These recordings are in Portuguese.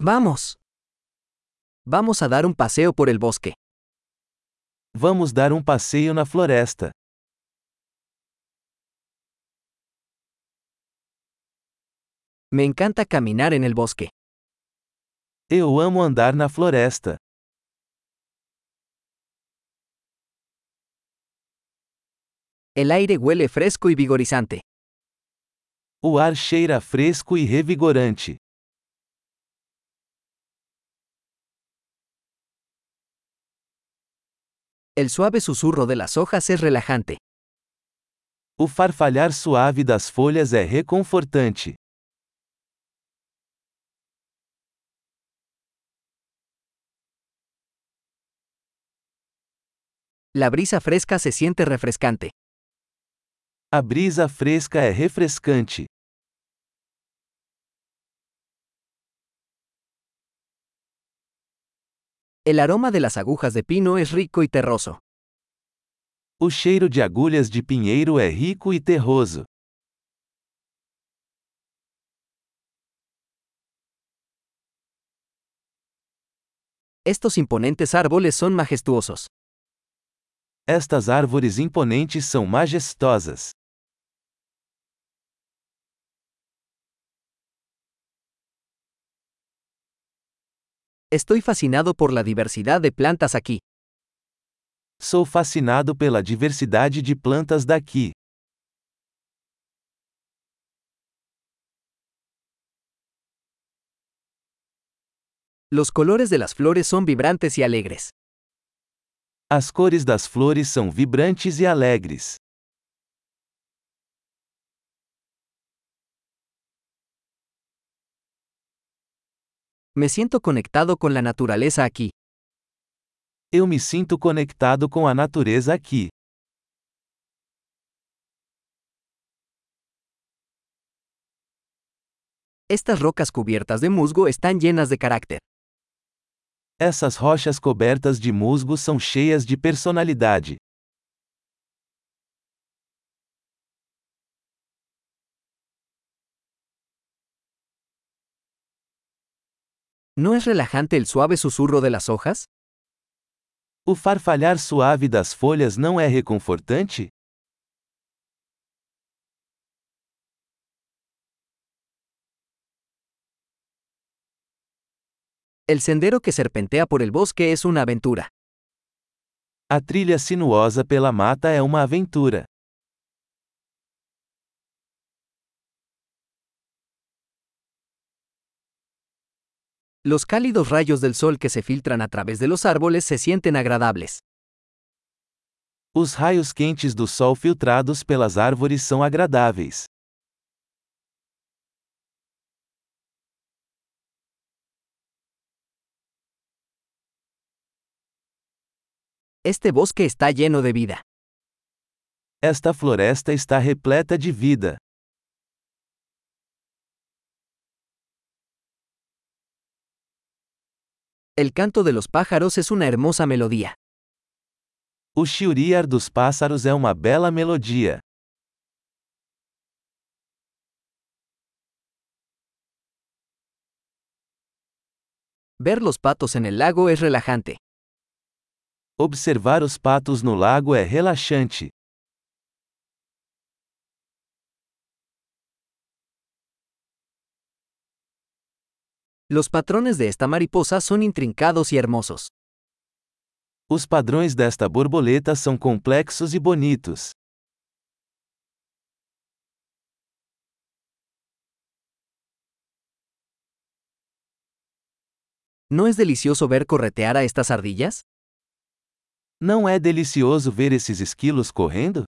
Vamos. Vamos a dar un paseo por el bosque. Vamos dar um passeio na floresta. Me encanta caminar en el bosque. Eu amo andar na floresta. El aire huele fresco y vigorizante. O ar cheira fresco e revigorante. El suave susurro de las hojas es relajante. O farfalhar suave das folhas é reconfortante. La brisa fresca se siente refrescante. A brisa fresca é refrescante. El aroma de las agujas de pino es rico y terroso. O cheiro de agulhas de pinheiro é rico e terroso. Estos imponentes árboles son majestuosos. Estas árvores imponentes são majestosas. Estoy fascinado por la diversidad de plantas aquí. Sou fascinado pela diversidade de plantas daqui. Los colores de las flores son vibrantes y alegres. As cores das flores são vibrantes e alegres. Me siento conectado con la naturaleza aquí. Eu me sinto conectado com a natureza aqui. Estas rocas cubiertas de musgo están llenas de carácter. Essas rochas cobertas de musgo são cheias de personalidade. ¿No es relajante el suave susurro de las hojas? O farfalhar suave das folhas não é reconfortante? El sendero que serpentea por el bosque es una aventura. A trilha sinuosa pela mata é uma aventura. Los cálidos rayos del sol que se filtran a través de los árboles se sienten agradables. Os raios quentes do sol filtrados pelas árvores são agradáveis. Este bosque está lleno de vida. Esta floresta está repleta de vida. El canto de los pájaros es una hermosa melodía. O chiriar dos pássaros é uma bela melodia. Ver los patos en el lago es relajante. Observar os patos no lago é relaxante. Los patrones de esta mariposa son intrincados y hermosos. Os padrões desta borboleta são complexos e bonitos. ¿No es delicioso ver corretear a estas ardillas? Não é delicioso ver esses esquilos correndo?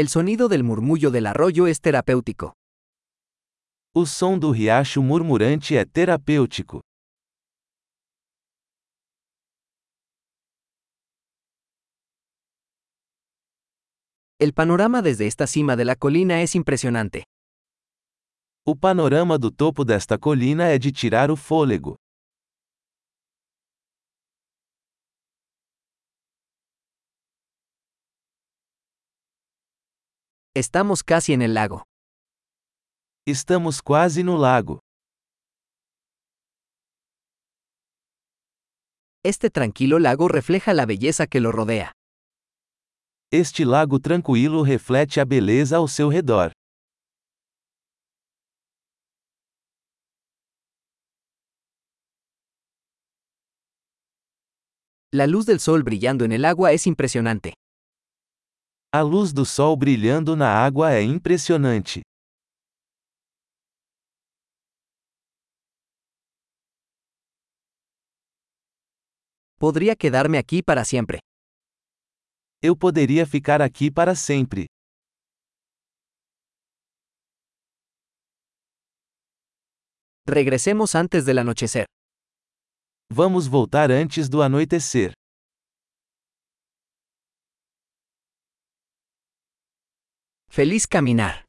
El sonido del murmullo del arroyo es terapéutico. O som do riacho murmurante é terapêutico. El panorama desde esta cima de la colina es impresionante. O panorama do topo desta colina é de tirar o fôlego. Estamos casi en el lago. Estamos quase no lago. Este tranquilo lago refleja la belleza que lo rodea. Este lago tranquilo reflete a beleza ao seu redor. La luz del sol brillando en el agua es impresionante. A luz do sol brilhando na água é impressionante. Podría quedarme aquí para siempre. Eu poderia ficar aqui para sempre. Regresemos antes del anochecer. Vamos voltar antes do anoitecer. Feliz caminar.